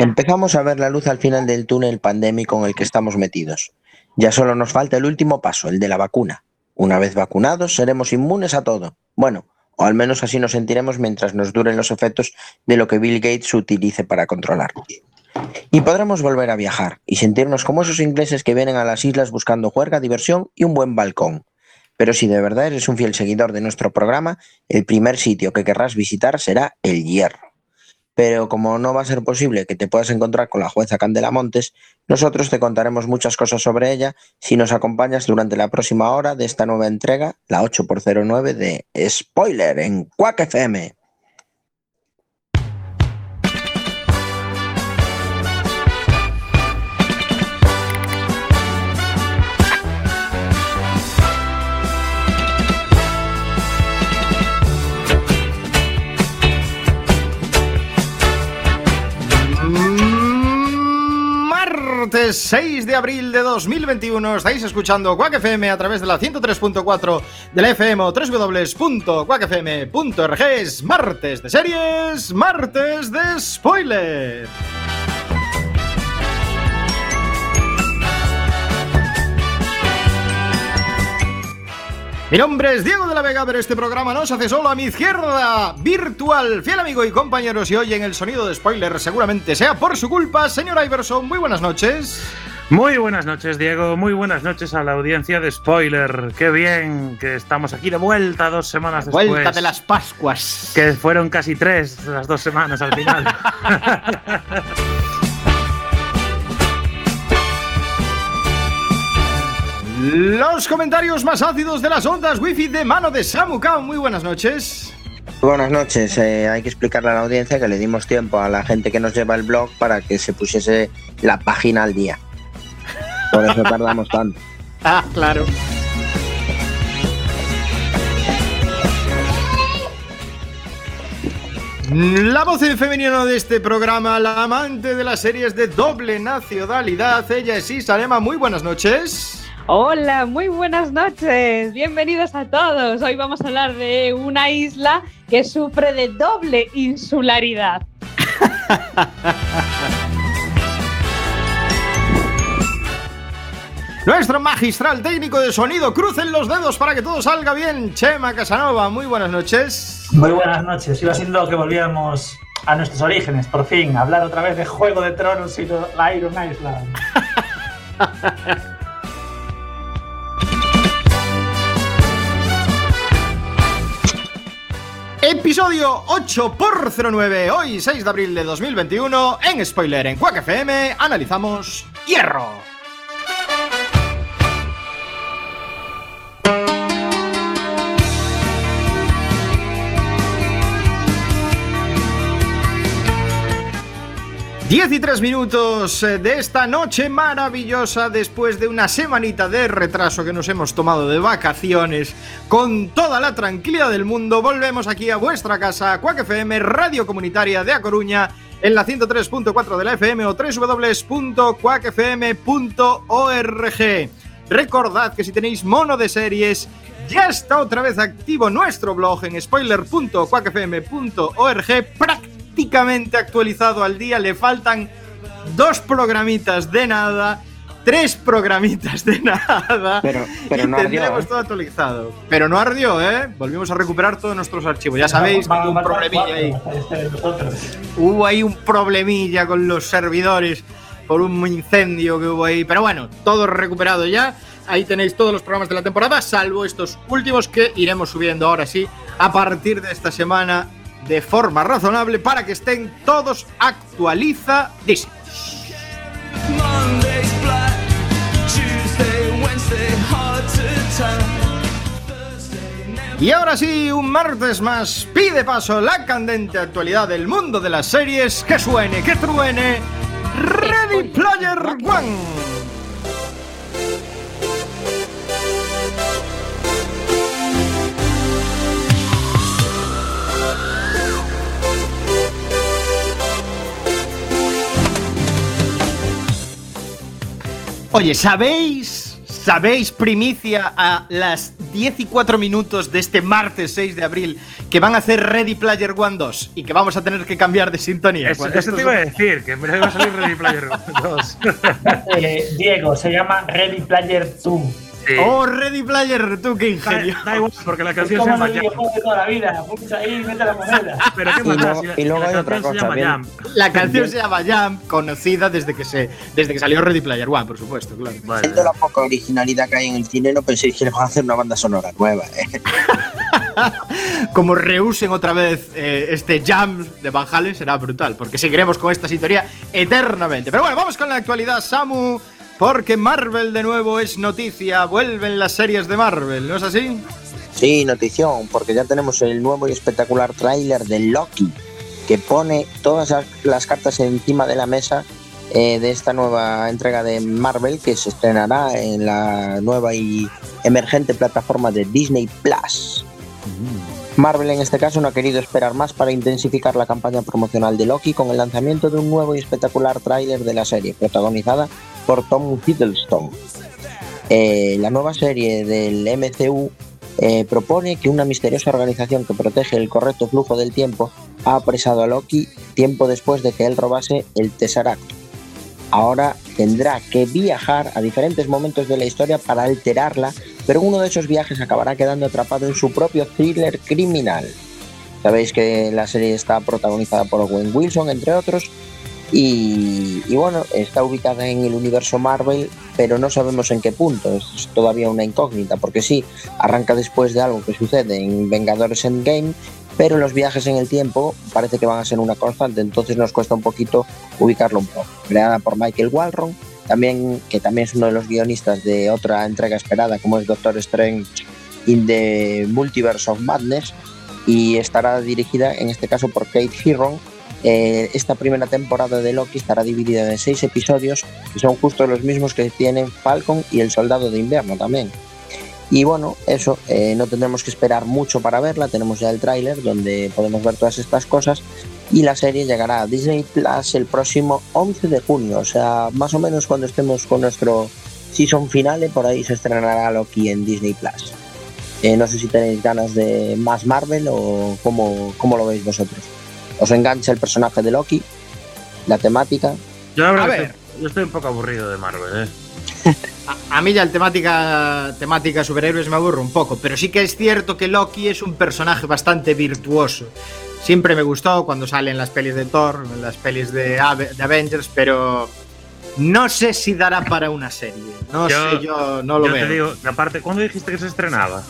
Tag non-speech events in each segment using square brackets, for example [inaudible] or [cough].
Empezamos a ver la luz al final del túnel pandémico en el que estamos metidos. Ya solo nos falta el último paso, el de la vacuna. Una vez vacunados, seremos inmunes a todo. Bueno, o al menos así nos sentiremos mientras nos duren los efectos de lo que Bill Gates utilice para controlarnos. Y podremos volver a viajar y sentirnos como esos ingleses que vienen a las islas buscando juerga, diversión y un buen balcón. Pero si de verdad eres un fiel seguidor de nuestro programa, el primer sitio que querrás visitar será el Hierro pero como no va a ser posible que te puedas encontrar con la jueza Candela Montes, nosotros te contaremos muchas cosas sobre ella si nos acompañas durante la próxima hora de esta nueva entrega, la 8x09 de Spoiler en Quack FM. Martes 6 de abril de 2021. Estáis escuchando Quack FM a través de la 103.4 del FM o www.quackfm.org. Es martes de series, martes de spoiler. Mi nombre es Diego de la Vega, pero este programa no se hace solo a mi izquierda. Virtual, fiel amigo y compañero, si oyen el sonido de spoiler, seguramente sea por su culpa. Señor Iverson, muy buenas noches. Muy buenas noches, Diego. Muy buenas noches a la audiencia de Spoiler. Qué bien que estamos aquí de vuelta dos semanas después. Vuelta de las Pascuas. Que fueron casi tres las dos semanas al final. [laughs] Los comentarios más ácidos de las ondas wifi de mano de Samuka. Muy buenas noches. Buenas noches. Eh, hay que explicarle a la audiencia que le dimos tiempo a la gente que nos lleva el blog para que se pusiese la página al día. Por eso tardamos tanto. [laughs] Ah, claro. La voz en femenino de este programa, la amante de las series de doble nacionalidad, ella es Isalema. Muy buenas noches. Hola, muy buenas noches. Bienvenidos a todos. Hoy vamos a hablar de una isla que sufre de doble insularidad. [laughs] Nuestro magistral técnico de sonido, crucen los dedos para que todo salga bien. Chema Casanova, muy buenas noches. Muy buenas noches. Iba siendo que volvíamos a nuestros orígenes, por fin, hablar otra vez de Juego de Tronos y la Iron Island. [laughs] Episodio 8 por 09, hoy 6 de abril de 2021, en Spoiler en Quack FM, analizamos Hierro. Diez y tres minutos eh, de esta noche maravillosa después de una semanita de retraso que nos hemos tomado de vacaciones con toda la tranquilidad del mundo volvemos aquí a vuestra casa Quack FM Radio Comunitaria de A Coruña en la 103.4 de la FM o www.quackfm.org Recordad que si tenéis mono de series ya está otra vez activo nuestro blog en spoiler.quackfm.org prácticamente actualizado al día. Le faltan dos programitas de nada, tres programitas de [laughs] nada. Pero, pero y no ardió, ¿eh? todo actualizado. Pero no ardió, ¿eh? Volvimos a recuperar todos nuestros archivos. Ya sabéis que hubo un problemilla ahí. Hubo ahí un problemilla con los servidores por un incendio que hubo ahí. Pero bueno, todo recuperado ya. Ahí tenéis todos los programas de la temporada, salvo estos últimos que iremos subiendo ahora sí a partir de esta semana de forma razonable para que estén todos actualizadísimos. Y ahora sí, un martes más pide paso la candente actualidad del mundo de las series. Que suene, que truene. Ready Player One. Oye, ¿sabéis? ¿Sabéis, primicia, a las 10 y 4 minutos de este martes 6 de abril, que van a hacer Ready Player One 2 y que vamos a tener que cambiar de sintonía? Eso, eso te iba a decir, que me iba a salir Ready Player 2. [laughs] Eh, Diego, se llama Ready Player 2. Sí. ¡Oh, Ready Player! ¡Tú qué ingenio! da igual, porque la canción se llama Jam. videojuego de toda la vida. Pulsa ahí, mete la moneda. [laughs] Pero qué Y más luego- y hay otra canción se cosa, llama bien. Jam. La canción se llama Jam, conocida desde que, se, desde que salió Ready Player One, por supuesto, claro. Vale. Siendo la poca originalidad que hay en el cine, no penséis que le van a hacer una banda sonora nueva. ¿eh? [laughs] Como reusen otra vez eh, este Jam de Van Halen, será brutal, porque seguiremos con esta sintonía eternamente. Pero bueno, vamos con la actualidad, Samu, porque Marvel de nuevo es noticia, vuelven las series de Marvel, ¿no es así? Sí, notición, porque ya tenemos el nuevo y espectacular tráiler de Loki, que pone todas las- cartas encima de la mesa eh, de esta nueva entrega de Marvel que se estrenará en la nueva y emergente plataforma de Disney Plus. Marvel en este caso no ha querido esperar más para intensificar la campaña promocional de Loki con el lanzamiento de un nuevo y espectacular tráiler de la serie, protagonizada por Tom Hiddleston. Eh, la nueva serie del MCU eh, propone que una misteriosa organización que protege el correcto flujo del tiempo ha apresado a Loki tiempo después de que él robase el Tesseract. Ahora tendrá que viajar a diferentes momentos de la historia para alterarla, pero uno de esos viajes acabará quedando atrapado en su propio thriller criminal. Sabéis que la serie está protagonizada por Owen Wilson, entre otros, y, bueno, está ubicada en el universo Marvel, pero no sabemos en qué punto, es todavía una incógnita, porque sí, arranca después de algo que sucede en Vengadores Endgame, pero los viajes en el tiempo parece que van a ser una constante, entonces nos cuesta un poquito ubicarlo un poco. Creada por Michael Walron, también, que también es uno de los guionistas de otra entrega esperada como es Doctor Strange in the Multiverse of Madness, y estará dirigida en este caso por Kate Herron. Eh, esta primera temporada de Loki estará dividida en seis episodios, que son justo los mismos que tienen Falcon y el Soldado de Invierno también. Y bueno, eso, eh, no tendremos que esperar mucho para verla, tenemos ya el tráiler donde podemos ver todas estas cosas y la serie llegará a Disney Plus el próximo 11 de junio, o sea, más o menos cuando estemos con nuestro season finale, por ahí se estrenará Loki en Disney Plus. Eh, no sé si tenéis ganas de más Marvel o cómo, cómo lo veis vosotros. ¿Os engancha el personaje de Loki? ¿La temática? Yo la verdad A ver. yo estoy un poco aburrido de Marvel, ¿eh? A, a mí ya el temática, temática superhéroes me aburre un poco, pero sí que es cierto que Loki es un personaje bastante virtuoso. Siempre me gustó cuando sale en las pelis de Thor, en las pelis de, Ave- de Avengers, pero no sé si dará para una serie. No Yo- sé, yo no lo Yo veo. te digo, que aparte, ¿cuándo dijiste que se estrenaba?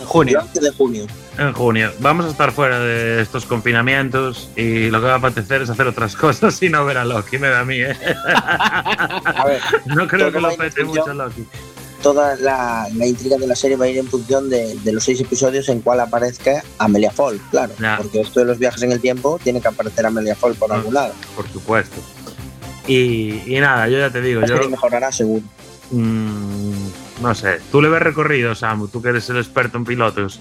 En junio. 11 de junio. En junio. Vamos a estar fuera de estos confinamientos y lo que va a apetecer es hacer otras [laughs] cosas y no ver a Loki, me da a mí, ¿eh? A ver, No creo que lo mucho Loki. toda la, la intriga de la serie va a ir en función de, de los seis episodios en cual aparezca Amelia Fall, claro. Ya. Porque esto de los viajes en el tiempo tiene que aparecer Amelia Fall por Ah. algún lado. Por supuesto. Y, y nada, yo ya te digo, La yo. serie mejorará seguro. mm, no sé, tú le ves recorrido, Samu, tú que eres el experto en pilotos.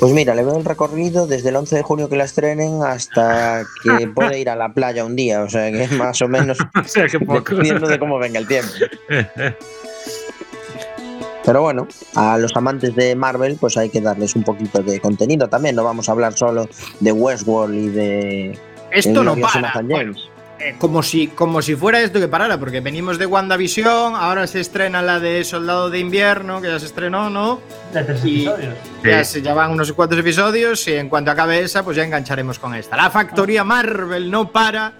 Pues mira, le veo el recorrido desde el 11 de junio que la estrenen hasta que [laughs] puede ir a la playa un día. O sea que más o menos [laughs] o sea, que poco. dependiendo de cómo venga el tiempo. [laughs] Pero bueno, a los amantes de Marvel, pues hay que darles un poquito de contenido también. No vamos a hablar solo de Westworld y de. Esto no para. Bueno. Eh, como, si, como si fuera esto que parara, porque venimos de WandaVision, ahora se estrena la de Soldado de Invierno, que ya se estrenó, ¿no? De tres Y- episodios. Ya, Sí. se, ya van unos cuantos episodios y en cuanto acabe esa, pues ya engancharemos con esta. La factoría Marvel no para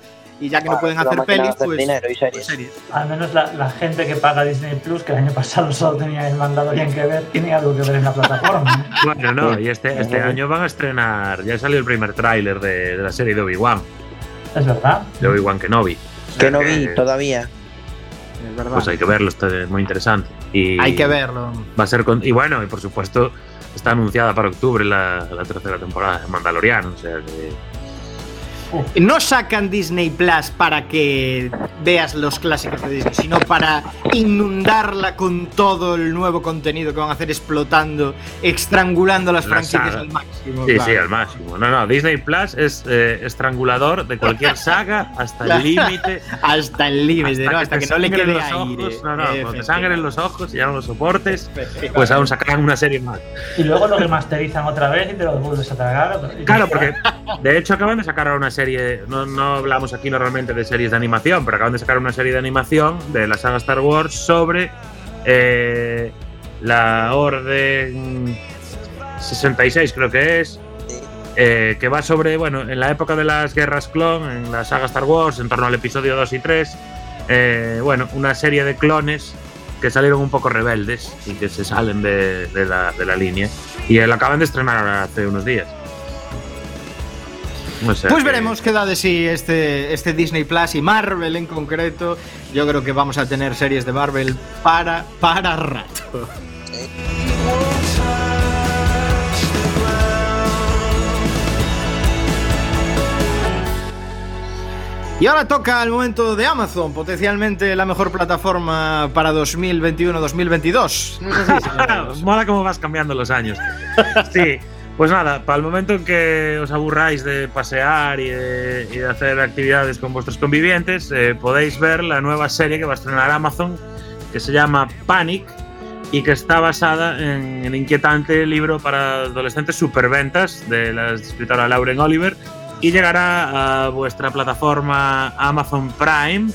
y ya que no pueden Para hacer pelis, hacer pues, dinero y pues series. series. Al menos la, la gente que paga Disney Plus, que el año pasado [laughs] solo tenía el Mandalorian que ver, tiene algo que ver en la plataforma. ¿eh? Bueno, no, y este, este año van a estrenar, ya salió el primer tráiler de, de la serie de Obi-Wan, Es verdad. de Obi-Wan Kenobi. Sea Que no vi que, todavía. Es verdad. Pues hay que verlo, está muy interesante. Y Hay que verlo. Va a ser con- y bueno, y por supuesto está anunciada para octubre la, la tercera temporada de Mandaloriano, o sea que no sacan Disney Plus para que veas los clásicos de Disney, sino para inundarla con todo el nuevo contenido que van a hacer explotando, estrangulando las La franquicias saga. al máximo. Sí, claro. sí, al máximo. No, no, Disney Plus es eh, estrangulador de cualquier [laughs] saga hasta el límite. Hasta el límite, ¿no? Hasta que no le quede los aire. ojos. No, no, cuando te sangren los ojos y ya no los soportes, pues aún sacarán una serie más. Y luego lo remasterizan otra vez y te lo vuelves a tragar. Claro, porque de hecho acaban de sacar ahora una serie, no, no hablamos aquí normalmente de series de animación, pero acaban de sacar una serie de animación de la saga Star Wars sobre eh, la Orden 66 creo que es, eh, que va sobre, bueno, en la época de las guerras clon, en la saga Star Wars, en torno al episodio 2 y 3, eh, bueno, una serie de clones que salieron un poco rebeldes y que se salen de, de la, de la línea. Y la acaban de estrenar hace unos días. O sea Pues que- veremos qué da de sí este, este Disney Plus y Marvel en concreto. Yo creo que vamos a tener series de Marvel para, para rato. Y ahora toca el momento de Amazon, potencialmente la mejor plataforma para 2021-2022. No es así, señores? Mola cómo vas cambiando los años. Sí, pues nada, para el momento en que os aburráis de pasear y de, hacer actividades con vuestros convivientes, eh, podéis ver la nueva serie que va a estrenar Amazon, que se llama Panic y que está basada en el inquietante libro para adolescentes Superventas de la escritora Lauren Oliver y llegará a vuestra plataforma Amazon Prime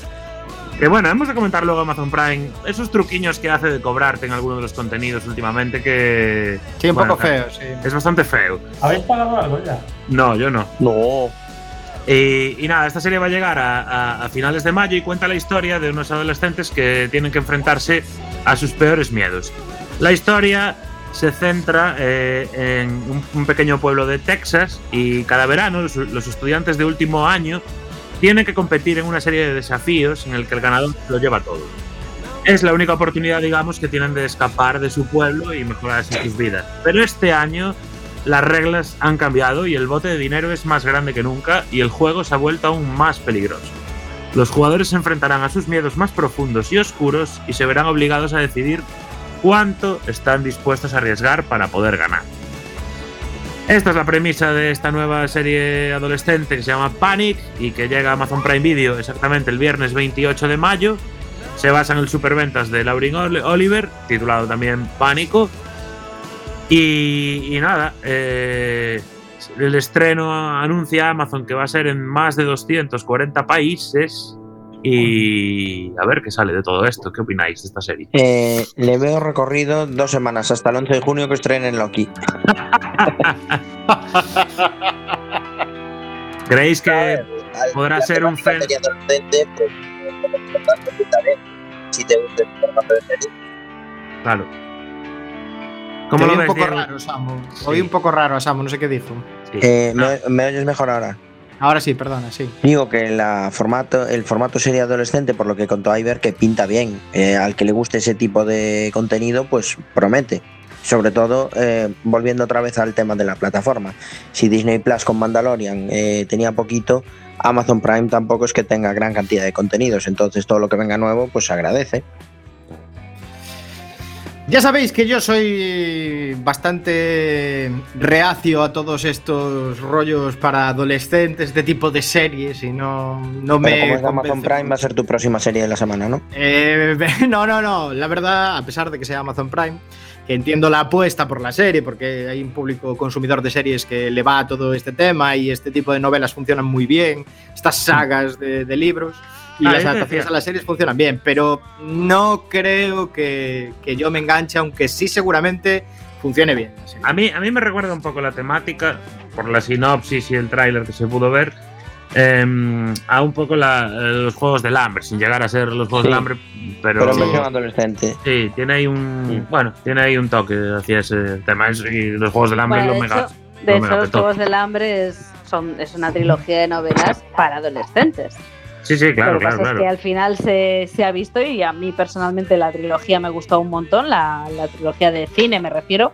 que bueno, hemos de comentar luego Amazon Prime esos truquiños que hace de cobrarte en alguno de los contenidos últimamente que. Sí, un bueno, poco feo, sí. Es bastante feo. ¿Habéis pagado algo ya? No, yo no. No. Y, y nada, esta serie va a llegar a, a- a finales de mayo y cuenta la historia de unos adolescentes que tienen que enfrentarse a sus peores miedos. La historia se centra eh, en un, un pequeño pueblo de Texas y cada verano los, los estudiantes de último año tienen que competir en una serie de desafíos en el que el ganador lo lleva todo. Es la única oportunidad, digamos, que tienen de escapar de su pueblo y mejorar así sus vidas. Pero este año las reglas han cambiado y el bote de dinero es más grande que nunca y el juego se ha vuelto aún más peligroso. Los jugadores se enfrentarán a sus miedos más profundos y oscuros y se verán obligados a decidir cuánto están dispuestos a arriesgar para poder ganar. Esta es la premisa de esta nueva serie adolescente que se llama Panic y que llega a Amazon Prime Video exactamente el viernes 28 de mayo. Se basa en el superventas de Lauren Oli- Oliver, titulado también Pánico. Y, y nada, eh, el estreno anuncia Amazon que va a ser en más de 240 países. Y a ver qué sale de todo esto. ¿Qué opináis de esta serie? Eh, le veo recorrido dos semanas hasta el 11 de junio que estrenen Loki. [laughs] ¿Creéis que podrá ser un fen- Si te gusta el formato de serie. Claro. Te ¿Cómo oí lo un ves, poco Diego? raro, Samu. Sí. Oí un poco raro a Samu, no sé qué dijo. Sí. Eh, No. ¿me, me oyes mejor ahora? Ahora sí, perdona, sí. Digo que la formato, el formato serie adolescente, por lo que contó Iber, que pinta bien. Eh, al que le guste ese tipo de contenido, pues promete. Sobre todo, eh, volviendo otra vez al tema de la plataforma. Si Disney Plus con Mandalorian eh, tenía poquito, Amazon Prime tampoco es que tenga gran cantidad de contenidos. Entonces, todo lo que venga nuevo, pues se agradece. Ya sabéis que yo soy bastante reacio a todos estos rollos para adolescentes, este tipo de series, y no, no Pero me. como es de Amazon Prime, va a ser tu próxima serie de la semana, ¿no? Eh, [laughs] no, no, no. La verdad, a pesar de que sea Amazon Prime, que entiendo la apuesta por la serie, porque hay un público consumidor de series que le va a todo este tema y este tipo de novelas funcionan muy bien, estas sagas de, de libros. Y Ah, las es adaptaciones a las series funcionan bien, pero no creo que, que yo me enganche, aunque sí seguramente funcione bien. A mí, a mí me recuerda un poco la temática, por la sinopsis y el tráiler que se pudo ver, em, a un poco la- eh, los Juegos del Hambre, sin llegar a ser los Juegos Sí. del Hambre, pero, Pero versión adolescente. sí, tiene ahí un, Sí. bueno, tiene ahí un toque hacia ese tema. Es- Y los Juegos del Hambre Bueno, lo de mega, de lo hecho, los. Juegos del Hambre es, son, es una trilogía de novelas para adolescentes. Sí, sí, claro, Lo que claro, pasa es que al final se, se ha visto y a mí personalmente la trilogía me gustó un montón, la, la trilogía de cine me refiero.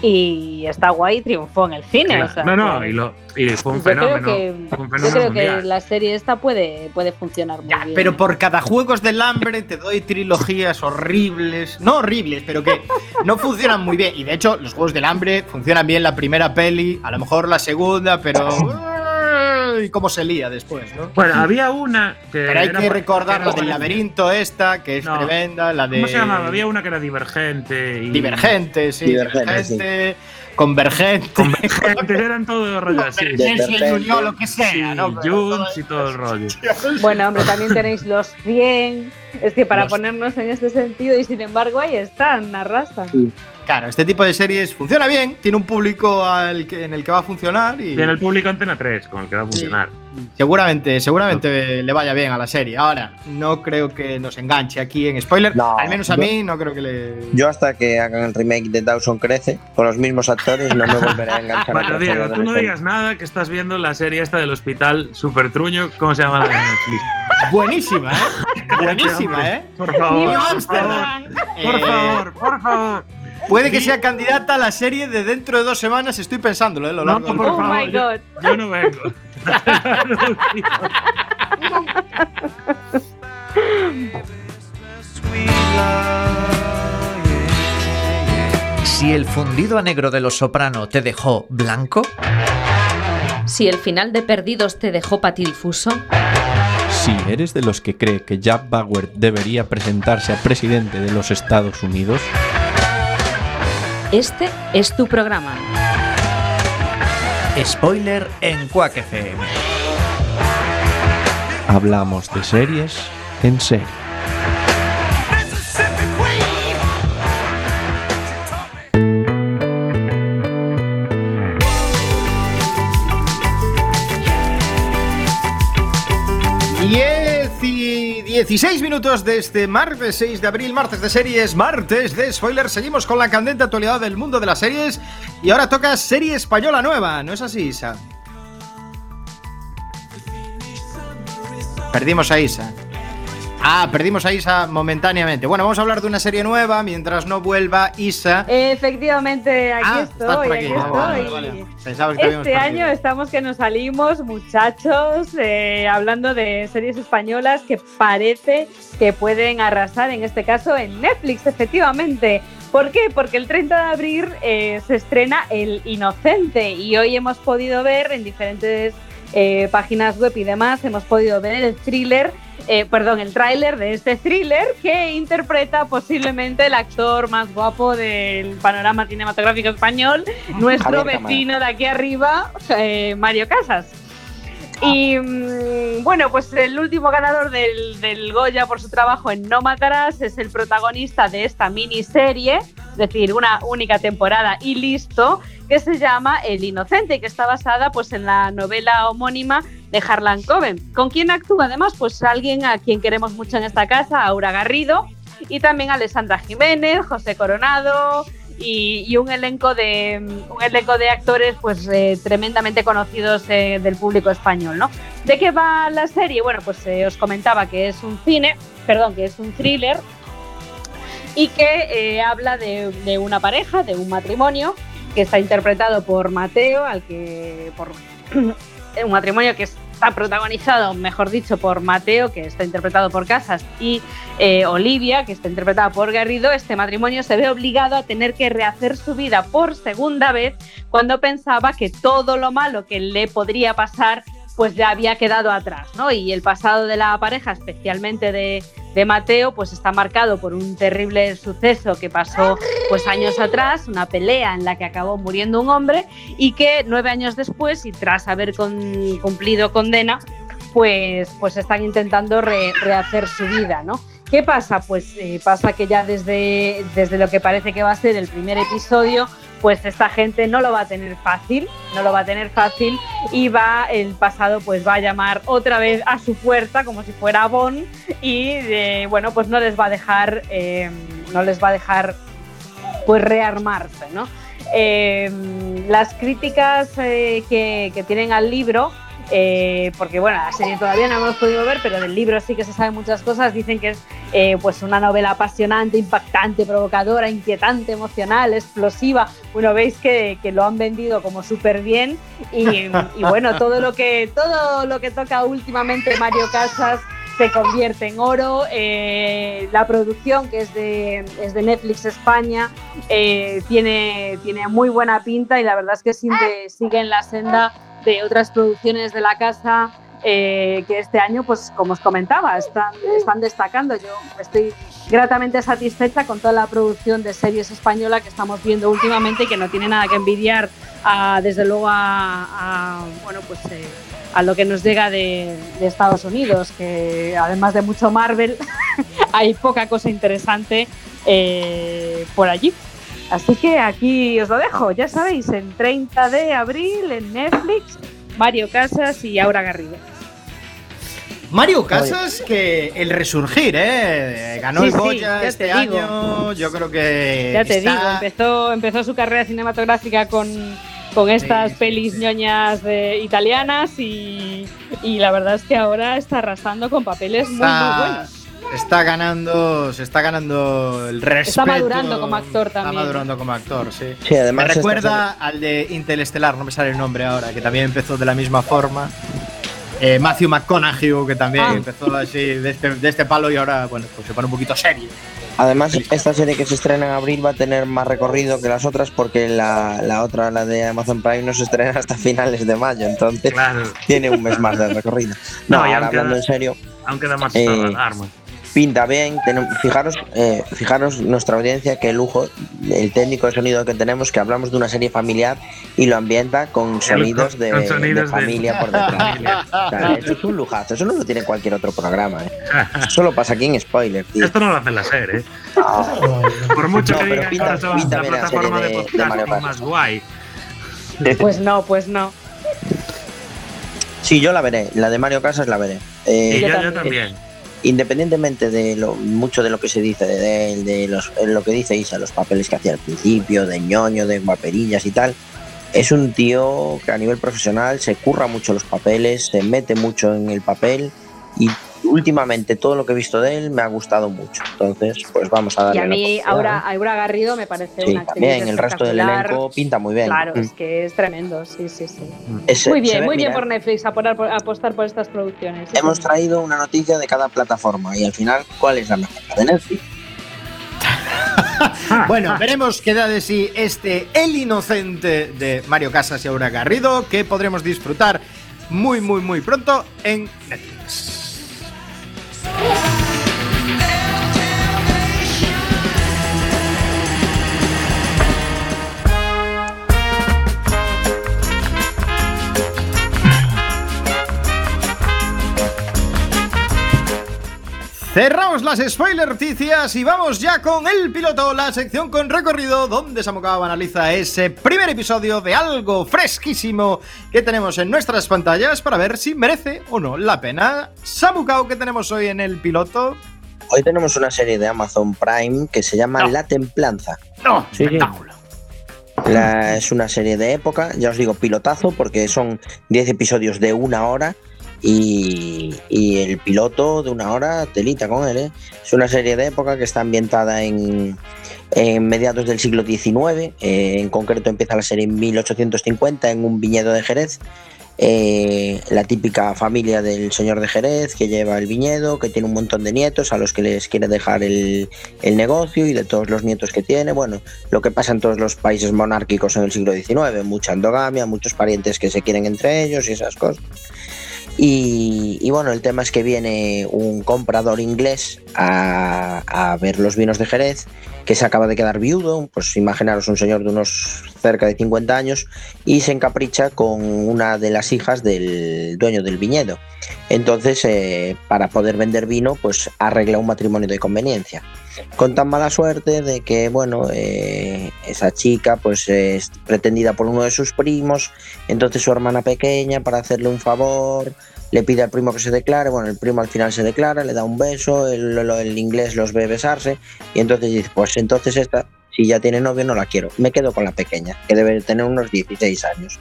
y está guay y triunfó en el cine. Claro. o sea, no, no, que- y, lo, y fue un yo creo fenómeno. que, fue un yo fenómeno creo que mundial. la serie esta puede, puede funcionar muy Ya, bien. pero por cada Juegos del Hambre te doy trilogías horribles. No horribles, pero que no funcionan muy bien. Y de hecho, los Juegos del Hambre funcionan bien la primera peli, a lo mejor la segunda, pero. ¡Ay! cómo se lía después, ¿no? Bueno, había una que. Pero hay era que recordar la del laberinto esta, que es No. tremenda, la de. ¿Cómo se llamaba? Había una que era divergente. Y... Divergente, sí. Divergente, Divergente, convergente. Convergentes, eran todo rollo así. Convergencia y lo que sea, Sí, ¿no? Junts y todo el rollo. Bueno, hombre, también tenéis los 100. Es que para Los- ponernos en este sentido, y sin embargo, ahí están, arrastran. Claro, este tipo de series funciona bien, tiene un público al que, en el que va a funcionar y Tiene el público Antena 3 con el que va a funcionar. seguramente, seguramente le vaya bien a la serie. Ahora, no creo que nos enganche aquí en spoiler. No, al menos a yo- mí no creo que le. Yo hasta que hagan el remake de Dawson Crece, con los mismos actores, no me volveré a enganchar a Bueno, Diego, tú no digas nada que estás viendo la serie esta del hospital super truño. ¿Cómo se llama la de Netflix? Buenísima, ¿eh? [laughs] Buenísima, ¿eh? Por favor, por favor, Amsterdam. por Eh, favor, por favor. Puede que sea candidata a la serie de dentro de dos semanas, estoy pensándolo, ¿eh? Lo largo por Oh favor, my yo- god. Yo no vengo. [laughs] Si el fundido a negro de los soprano te dejó blanco, Si el final de Perdidos te dejó patidifuso, Si eres de los que cree que Jack Bauer debería presentarse a presidente de los Estados Unidos, este es tu programa. spoiler en Quack FM. hablamos de series en serie. 16 minutos de este martes 6 de abril, martes de series, martes de spoiler. Seguimos con la candente actualidad del mundo de las series y ahora toca serie española nueva, ¿no es así, Isa? Perdimos a Isa. Ah, perdimos a Isa momentáneamente. Bueno, vamos a hablar de una serie nueva mientras no vuelva Isa. Efectivamente, aquí Ah, estoy, aquí. aquí Ah, estoy. vale, vale. Pensaba que te habíamos Este año estamos que nos salimos, muchachos, eh, hablando de series españolas que parece que pueden arrasar, en este caso en Netflix, efectivamente. ¿Por qué? Porque el 30 de abril eh, se estrena El Inocente y hoy hemos podido ver en diferentes eh, páginas web y demás, hemos podido ver el thriller, eh, perdón, el tráiler de este thriller que interpreta posiblemente el actor más guapo del panorama cinematográfico español, nuestro Javier Cámara. vecino de aquí arriba, eh, Mario Casas. Y mm, bueno, pues el último ganador del, del Goya por su trabajo en No Matarás es el protagonista de esta miniserie, es decir, una única temporada y listo, que se llama El Inocente, que está basada pues en la novela homónima de Harlan Coben. ¿Con quién actúa además? Pues alguien a quien queremos mucho en esta casa, Aura Garrido, y también Alessandra Jiménez, José Coronado, y, un elenco de un elenco de actores pues eh, tremendamente conocidos eh, del público español, ¿no? ¿De qué va la serie? Bueno, pues eh, os comentaba que es un cine, perdón, que es un thriller y que habla de, de una pareja, de un matrimonio que está interpretado por Mateo, al que por [clears throat] un matrimonio que está protagonizado, mejor dicho, por Mateo, que está interpretado por Casas, y eh, Olivia, que está interpretada por Garrido, este matrimonio se ve obligado a tener que rehacer su vida por segunda vez cuando pensaba que todo lo malo que le podría pasar pues ya había quedado atrás, ¿no? Y el pasado de la pareja, especialmente de, de Mateo, pues está marcado por un terrible suceso que pasó pues años atrás, una pelea en la que acabó muriendo un hombre y que nueve años después y tras haber cumplido condena, pues, pues están intentando re- rehacer su vida, ¿no? ¿Qué pasa? Pues eh, pasa que ya desde, desde lo que parece que va a ser el primer episodio, pues esta gente no lo va a tener fácil, no lo va a tener fácil y va el pasado pues va a llamar otra vez a su puerta como si fuera Bon y eh, bueno pues no les va a dejar eh, no les va a dejar pues rearmarse, ¿no? Eh, las críticas que tienen al libro eh, porque bueno, la serie todavía no hemos podido ver, pero del libro sí que se saben muchas cosas. Dicen que es eh, pues una novela apasionante, impactante, provocadora, inquietante, emocional, explosiva. Bueno, veis que, que lo han vendido como súper bien y, [laughs] y bueno, todo lo que todo lo que toca últimamente Mario Casas se convierte en oro. Eh, la producción, que es de, es de Netflix España, eh, tiene, tiene muy buena pinta y la verdad es que sigue, sigue en la senda de otras producciones de la casa. eh, que este año, pues como os comentaba, están, destacando. Yo estoy gratamente satisfecha con toda la producción de series española que estamos viendo últimamente y que no tiene nada que envidiar, a, desde luego, a, bueno, pues, eh, a lo que nos llega de, de Estados Unidos, que además de mucho Marvel, [laughs] hay poca cosa interesante eh, por allí. Así que aquí os lo dejo, ya sabéis, el 30 de abril en Netflix, Mario Casas y Aura Garrido. Mario Casas, que el resurgir, ¿eh? Ganó Sí, el Goya ya este digo. año. Yo creo que. Ya te está- digo, empezó, empezó su carrera cinematográfica con, con estas Sí, pelis ñoñas de- italianas y, y la verdad es que ahora está arrasando con papeles muy, muy buenos. Está ganando, se está ganando el respeto. madurando como actor Está también. madurando como actor, sí. Sí, además me recuerda al de Interestelar, no me sale el nombre ahora, que también empezó de la misma forma. Eh, Matthew McConaughey, que también Ah. empezó así de este, de este palo y ahora, bueno, pues se pone un poquito serio. Además, esta serie que se estrena en abril va a tener más recorrido que las otras porque la, la otra, la de Amazon Prime, no se estrena hasta finales de mayo, entonces Claro. tiene un mes más de recorrido. No, No, y ahora aunque- hablando en serio, Aunque da más Eh, arma. Pinta bien. Fijaros, eh, fijaros nuestra audiencia, qué lujo, el técnico de sonido que tenemos, que hablamos de una serie familiar y lo ambienta con sonidos de, con sonidos de de- familia por [laughs] detrás. O sea, eso es un lujazo, eso no lo tiene cualquier otro programa. ¿eh? Eso [laughs] solo pasa aquí en Spoiler, tío. Esto no lo hace la serie, ¿eh? Por mucho No, que pero digan que pinta- somos pinta la plataforma de, de- Bros. más guay. Pues no, pues no. Sí, yo la veré, la de Mario Casas la veré. Eh, Y yo, yo yo también. Independientemente de lo mucho de lo que se dice de él, de los, eh, lo que dice Isa, los papeles que hacía al principio, de ñoño, de guaperillas y tal, es un tío que a nivel profesional se curra mucho los papeles, se mete mucho en el papel y últimamente todo lo que he visto de él me ha gustado mucho. Entonces, pues vamos a darle Y a la mí, oportunidad, Aura, Garrido me parece Sí, una actriz también el resto del elenco pinta muy bien. Claro, Mm. es que es tremendo, sí, sí, sí. Es- Muy bien, ve- muy bien por Netflix apoyar por- apostar por estas producciones. sí, Hemos traído una noticia de cada plataforma y al final, ¿cuál es la mejor? La de Netflix. [laughs] Bueno, veremos qué da de sí este El Inocente de Mario Casas y Aura Garrido, que podremos disfrutar muy, muy, muy pronto en Netflix. Cerramos las spoiler noticias y vamos ya con el piloto, la sección con recorrido donde Samucao analiza ese primer episodio de algo fresquísimo que tenemos en nuestras pantallas para ver si merece o no la pena. Samucao, que tenemos hoy en el piloto? Hoy tenemos una serie de Amazon Prime que se llama No. La Templanza. No, sí. espectáculo. La- es una serie de época, ya os digo pilotazo, porque son 10 episodios de una hora y, el piloto de una hora, telita con él. ¿eh? Es una serie de época que está ambientada en, en mediados del siglo XIX, eh, en concreto empieza la serie en 1850 en un viñedo de Jerez. Eh, la típica familia del señor de Jerez que lleva el viñedo, que tiene un montón de nietos a los que les quiere dejar el, el negocio y de todos los nietos que tiene. Bueno, lo que pasa en todos los países monárquicos en el siglo XIX, mucha endogamia, muchos parientes que se quieren entre ellos y esas cosas. Y, bueno, el tema es que viene un comprador inglés a, a ver los vinos de Jerez, que se acaba de quedar viudo, pues imaginaros un señor de unos cerca de 50 años, y se encapricha con una de las hijas del dueño del viñedo. Entonces, eh, para poder vender vino, pues arregla un matrimonio de conveniencia con tan mala suerte de que, bueno, eh, esa chica pues es pretendida por uno de sus primos, entonces su hermana pequeña, para hacerle un favor, le pide al primo que se declare, bueno, el primo al final se declara, le da un beso, el, el- inglés los ve besarse, y entonces dice, pues entonces esta, si ya tiene novio, no la quiero, me quedo con la pequeña, que debe tener unos 16 años.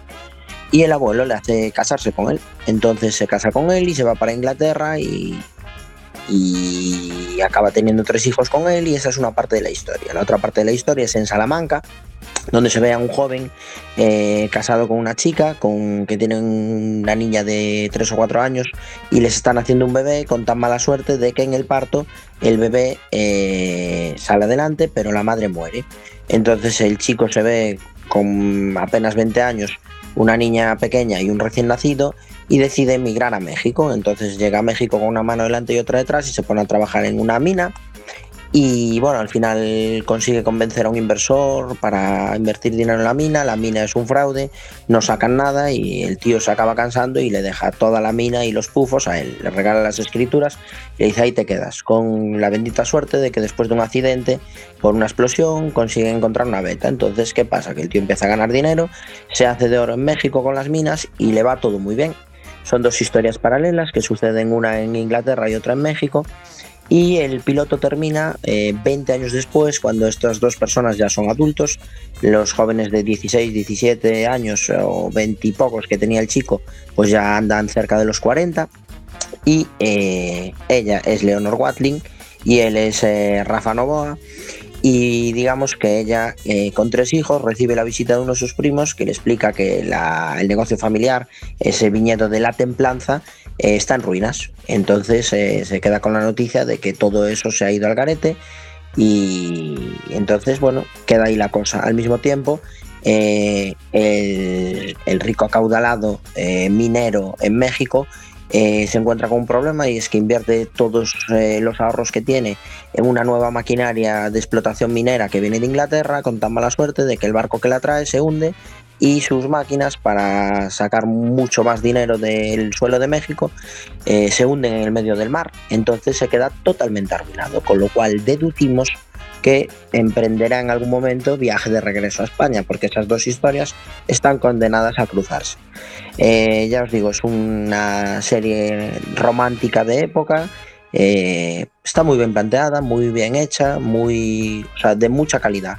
y el abuelo le hace casarse con él. Entonces se casa con él y se va para Inglaterra y, y acaba teniendo tres hijos con él y esa es una parte de la historia. La otra parte de la historia es en Salamanca, donde se ve a un joven eh, casado con una chica, con que tienen una niña de 3 o 4 años y les están haciendo un bebé con tan mala suerte de que en el parto el bebé eh, sale adelante, pero la madre muere. Entonces el chico se ve con apenas 20 años, una niña pequeña y un recién nacido y decide emigrar a México. Entonces llega a México con una mano delante y otra detrás y se pone a trabajar en una mina. Y bueno, al final consigue convencer a un inversor para invertir dinero en la mina. La mina es un fraude, no sacan nada y el tío se acaba cansando y le deja toda la mina y los pufos a él. Le regala las escrituras y le dice ahí te quedas. Con la bendita suerte de que después de un accidente, por una explosión, consigue encontrar una beta. Entonces, ¿qué pasa? Que el tío empieza a ganar dinero, se hace de oro en México con las minas y le va todo muy bien. Son dos historias paralelas que suceden una en Inglaterra y otra en México. Y el piloto termina eh, 20 años después, cuando estas dos personas ya son adultos. Los jóvenes de 16, 17 años o 20 y pocos que tenía el chico, pues ya andan cerca de los 40. Y eh, ella es Leonor Watling y él es eh, Rafa Novoa. Y digamos que ella, eh, con tres hijos, recibe la visita de uno de sus primos que le explica que la- el negocio familiar, ese viñedo de la templanza, eh, está en ruinas. Entonces eh, se queda con la noticia de que todo eso se ha ido al garete y entonces, bueno, queda ahí la cosa. Al mismo tiempo, eh, el, rico acaudalado minero en México eh, se encuentra con un problema y es que invierte todos eh, los ahorros que tiene en una nueva maquinaria de explotación minera que viene de Inglaterra con tan mala suerte de que el barco que la trae se hunde y sus máquinas para sacar mucho más dinero del suelo de México eh, se hunden en el medio del mar. Entonces se queda totalmente arruinado, con lo cual deducimos que emprenderá en algún momento viaje de regreso a España, porque esas dos historias están condenadas a cruzarse. Eh, ya os digo, es una serie romántica de época. eh, está muy bien planteada, muy bien hecha, muy, o sea, de mucha calidad.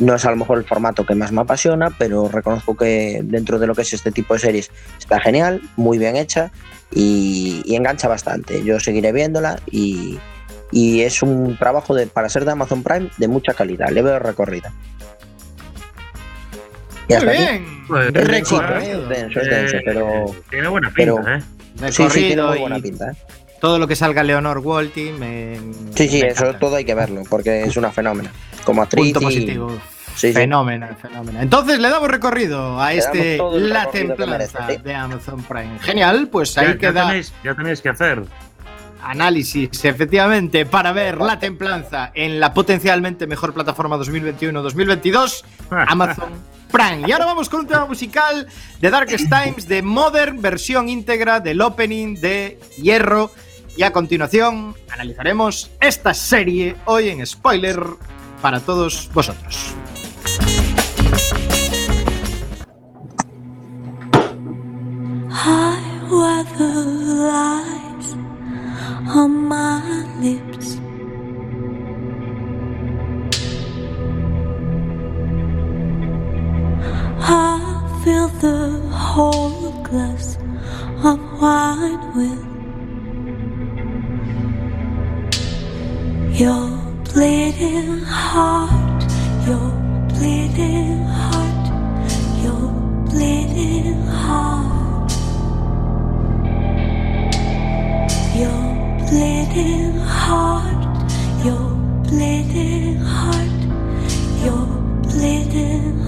No es a lo mejor el formato que más me apasiona, pero reconozco que dentro de lo que es este tipo de series está genial, muy bien hecha y, y engancha bastante. Yo seguiré viéndola y, y es un trabajo de, para ser de Amazon Prime de mucha calidad. Le veo recorrida. Y Muy hasta bien. Pues, Recorrido. Es denso, es denso, pero Tiene buena pero- pinta, ¿eh? sí, sí, tiene Recorrido muy y buena pinta. ¿eh? todo lo que salga Leonor Walty me. Sí, sí, me eso encanta. todo hay que verlo, porque es una fenómena. Como actriz Punto y- positivo. Sí, sí. Fenómeno, fenómeno. Entonces le damos recorrido a Le este La recorrido Templanza merece, sí. de Amazon Prime. Genial, pues ahí Ya, ya queda tenéis, ya tenéis que hacer. Análisis, efectivamente, para ver La Templanza en la potencialmente mejor plataforma 2021-2022, Amazon Prime. Y ahora vamos con un tema musical de Darkest Times de Modern, versión íntegra del opening de Hierro. Y a continuación analizaremos esta serie hoy en spoiler para todos vosotros. Lies on my lips. I fill the whole glass of wine with your bleeding heart, your bleeding heart, your bleeding heart, bleeding heart, your bleeding heart, your bleeding heart.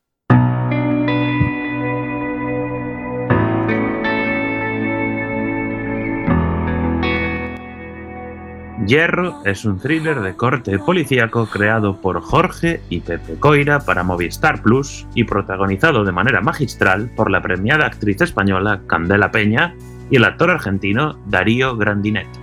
Hierro es un thriller de corte policíaco creado por Jorge y Pepe Coira para Movistar Plus y protagonizado de manera magistral por la premiada actriz española Candela Peña y el actor argentino Darío Grandinetti.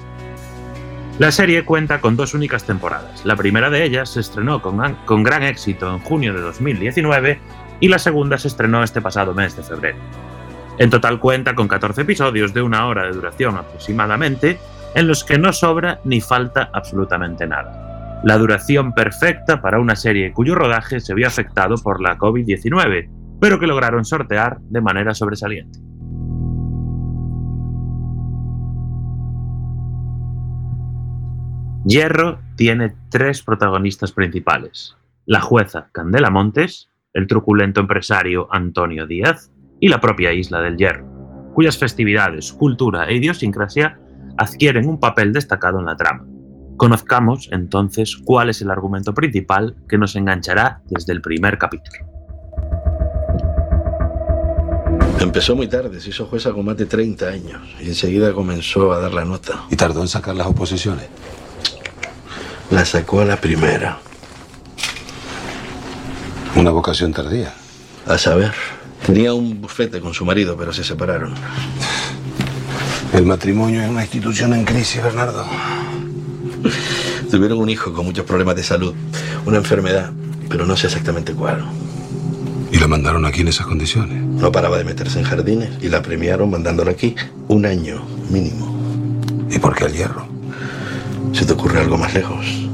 La serie cuenta con dos únicas temporadas. La primera de ellas se estrenó con, con gran éxito en junio de 2019 y la segunda se estrenó este pasado mes de febrero. En total cuenta con 14 episodios de una hora de duración aproximadamente, en los que no sobra ni falta absolutamente nada. La duración perfecta para una serie cuyo rodaje se vio afectado por la COVID-19, pero que lograron sortear de manera sobresaliente. Hierro tiene tres protagonistas principales. La jueza Candela Montes, el truculento empresario Antonio Díaz y la propia Isla del Hierro, cuyas festividades, cultura e idiosincrasia adquieren un papel destacado en la trama. Conozcamos entonces cuál es el argumento principal que nos enganchará desde el primer capítulo. Empezó muy tarde, se hizo jueza con más de 30 años y enseguida comenzó a dar la nota. ¿Y tardó en sacar las oposiciones? La sacó a la primera. Una vocación tardía. A saber, tenía un bufete con su marido, pero se separaron. El matrimonio es una institución en crisis, Bernardo. Tuvieron un hijo con muchos problemas de salud, una enfermedad, pero no sé exactamente cuál. ¿Y la mandaron aquí en esas condiciones? No paraba de meterse en jardines y la premiaron mandándola aquí un año mínimo. ¿Y por qué al hierro? ¿Se te ocurre algo más lejos?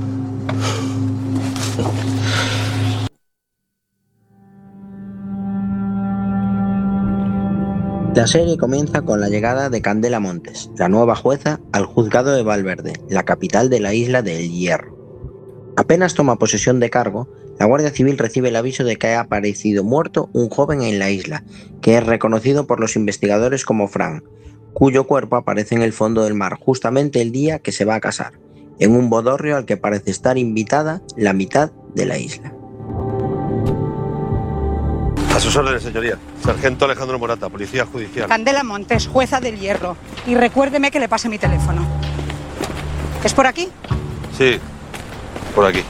La serie comienza con la llegada de Candela Montes, la nueva jueza, al juzgado de Valverde, la capital de la isla del Hierro. Apenas toma posesión de cargo, la Guardia Civil recibe el aviso de que ha aparecido muerto un joven en la isla, que es reconocido por los investigadores como Fran, cuyo cuerpo aparece en el fondo del mar justamente el día que se va a casar, en un bodorrio al que parece estar invitada la mitad de la isla. Sus órdenes, señoría. Sargento Alejandro Morata, Policía Judicial. Candela Montes, jueza del Hierro. Y recuérdeme que le pase mi teléfono. ¿Es por aquí? Sí, por aquí.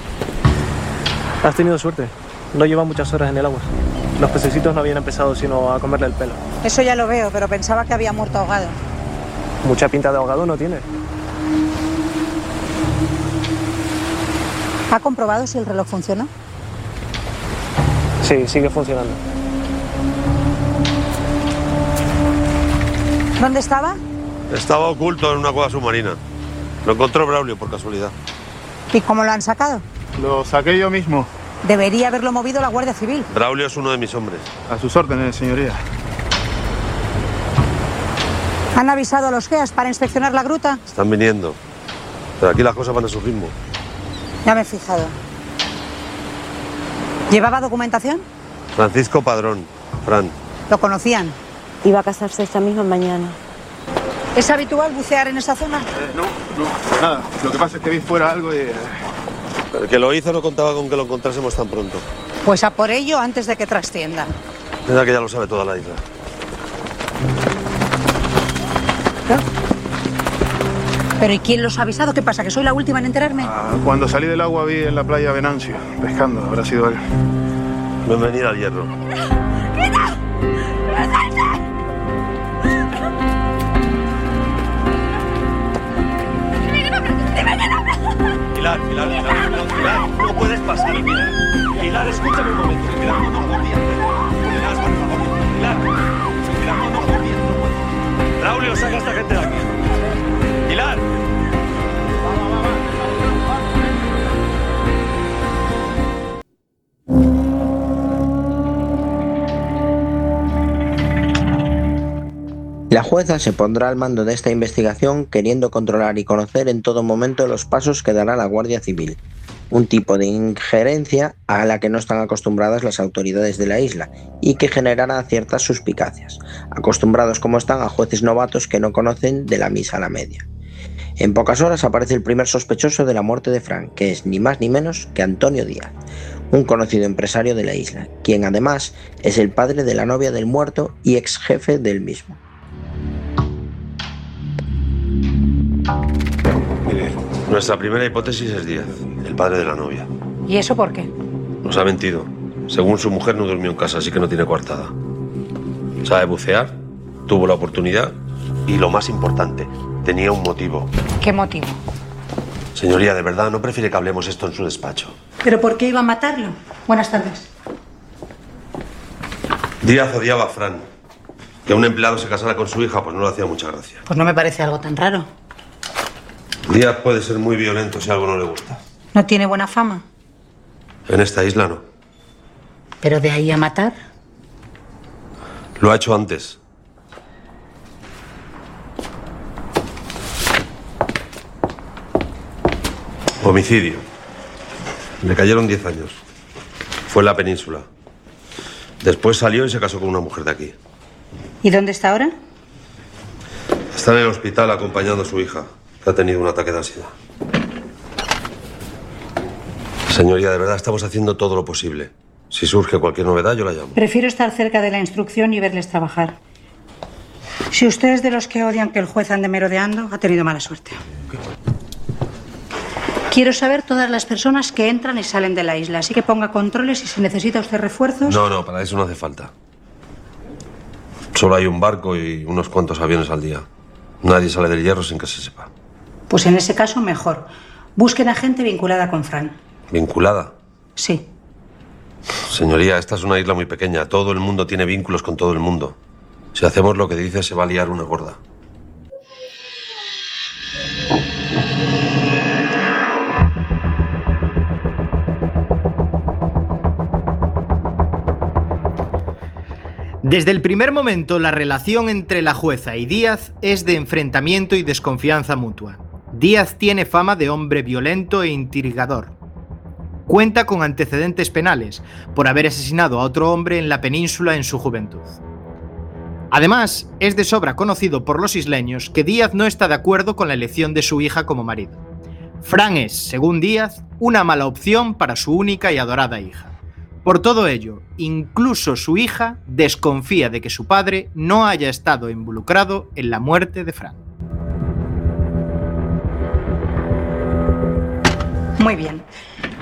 Has tenido suerte. No lleva muchas horas en el agua. Los pececitos no habían empezado sino a comerle el pelo. Eso ya lo veo, pero pensaba que había muerto ahogado. Mucha pinta de ahogado no tiene. ¿Ha comprobado si el reloj funciona? Sí, sigue funcionando. ¿Dónde estaba? Estaba oculto en una cueva submarina. Lo encontró Braulio por casualidad. ¿Y cómo lo han sacado? Lo saqué yo mismo. Debería haberlo movido la Guardia Civil. Braulio es uno de mis hombres. A sus órdenes, señoría. ¿Han avisado a los GEAS para inspeccionar la gruta? Están viniendo. Pero aquí las cosas van a su ritmo. Ya me he fijado. ¿Llevaba documentación? Francisco Padrón. Fran. ¿Lo conocían? Iba a casarse esta misma mañana. ¿Es habitual bucear en esa zona? no, no, nada. Lo que pasa es que vi fuera algo y... eh, El que lo hizo no contaba con que lo encontrásemos tan pronto. Pues a por ello antes de que trascienda. Verdad que ya lo sabe toda la isla. ¿Pero y quién los ha avisado? ¿Qué pasa? ¿Que soy la última en enterarme? ah, Cuando salí del agua vi en la playa Venancio, pescando. Habrá sido él. Bienvenida al hierro. Pilar, Pilar, Pilar, no, puedes pasar, Pilar. Pilar, escúchame un momento. Pilar, no, no, no, Pilar, por favor. Pilar, Pilar, no, no, no, no. Braulio, saca a esta gente de aquí. Pilar. La jueza se pondrá al mando de esta investigación queriendo controlar y conocer en todo momento los pasos que dará la Guardia Civil. un tipo de injerencia a la que no están acostumbradas las autoridades de la isla y que generará ciertas suspicacias, acostumbrados como están a jueces novatos que no conocen de la misa a la media. En pocas horas aparece el primer sospechoso de la muerte de Frank, que es ni más ni menos que Antonio Díaz, un conocido empresario de la isla, quien además es el padre de la novia del muerto y ex jefe del mismo. Mire, nuestra primera hipótesis es Díaz, el padre de la novia. ¿Y eso por qué? Nos ha mentido. Según su mujer no durmió en casa, así que no tiene coartada. Sabe bucear, tuvo la oportunidad y lo más importante, tenía un motivo. ¿Qué motivo? Señoría, de verdad, ¿no prefiere que hablemos esto en su despacho? ¿Pero por qué iba a matarlo? Buenas tardes. Díaz odiaba a Fran. Que un empleado se casara con su hija, pues no le hacía mucha gracia. Pues no me parece algo tan raro. Díaz puede ser muy violento si algo no le gusta. ¿No tiene buena fama? En esta isla no. ¿Pero de ahí a matar? Lo ha hecho antes. Homicidio. Le cayeron 10 años. Fue en la península. Después salió y se casó con una mujer de aquí. ¿Y dónde está ahora? Está en el hospital acompañando a su hija, ha tenido un ataque de ansiedad. Señoría, de verdad estamos haciendo todo lo posible. Si surge cualquier novedad, yo la llamo. Prefiero estar cerca de la instrucción y verles trabajar. Si usted es de los que odian que el juez ande merodeando, ha tenido mala suerte. Quiero saber todas las personas que entran y salen de la isla, así que ponga controles y si necesita usted refuerzos. No, no, para eso no hace falta. Solo hay un barco y unos cuantos aviones al día. Nadie sale del hierro sin que se sepa. Pues en ese caso, mejor. Busquen a gente vinculada con Fran. ¿Vinculada? Sí. Señoría, esta es una isla muy pequeña. Todo el mundo tiene vínculos con todo el mundo. Si hacemos lo que dice, se va a liar una gorda. Desde el primer momento, la relación entre la jueza y Díaz es de enfrentamiento y desconfianza mutua. Díaz tiene fama de hombre violento e intrigador. Cuenta con antecedentes penales por haber asesinado a otro hombre en la península en su juventud. Además, es de sobra conocido por los isleños que Díaz no está de acuerdo con la elección de su hija como marido. Fran es, según Díaz, una mala opción para su única y adorada hija. Por todo ello, incluso su hija desconfía de que su padre no haya estado involucrado en la muerte de Fran. Muy bien.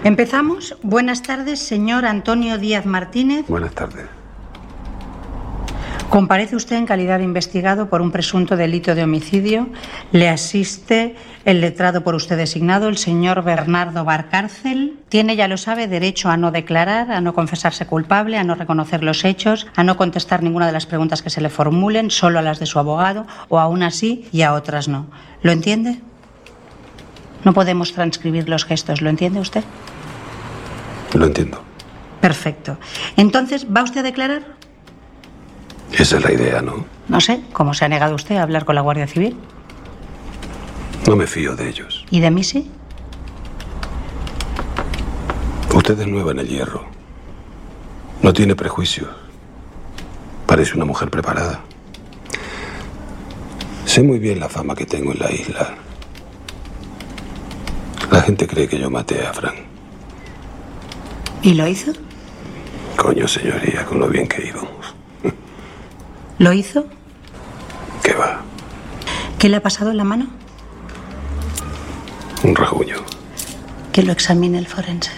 Empezamos. Buenas tardes, señor Antonio Díaz Martínez. Buenas tardes. Comparece usted en calidad de investigado por un presunto delito de homicidio. Le asiste el letrado por usted designado, el señor Bernardo Barcárcel. Tiene, ya lo sabe, derecho a no declarar, a no confesarse culpable, a no reconocer los hechos, a no contestar ninguna de las preguntas que se le formulen, solo a las de su abogado, o aún así y a otras no. ¿Lo entiende? No podemos transcribir los gestos, ¿lo entiende usted? Lo entiendo. Perfecto. Entonces, ¿va usted a declarar? Esa es la idea, ¿no? No sé, ¿cómo se ha negado usted a hablar con la Guardia Civil? No me fío de ellos. ¿Y de mí sí? Usted es nueva en el hierro. No tiene prejuicios. Parece una mujer preparada. Sé muy bien la fama que tengo en la isla. La gente cree que yo maté a Fran. ¿Y lo hizo? Coño, señoría, con lo bien que íbamos. ¿Lo hizo? ¿Qué va? ¿Qué le ha pasado en la mano? Un rasguño. Que lo examine el forense.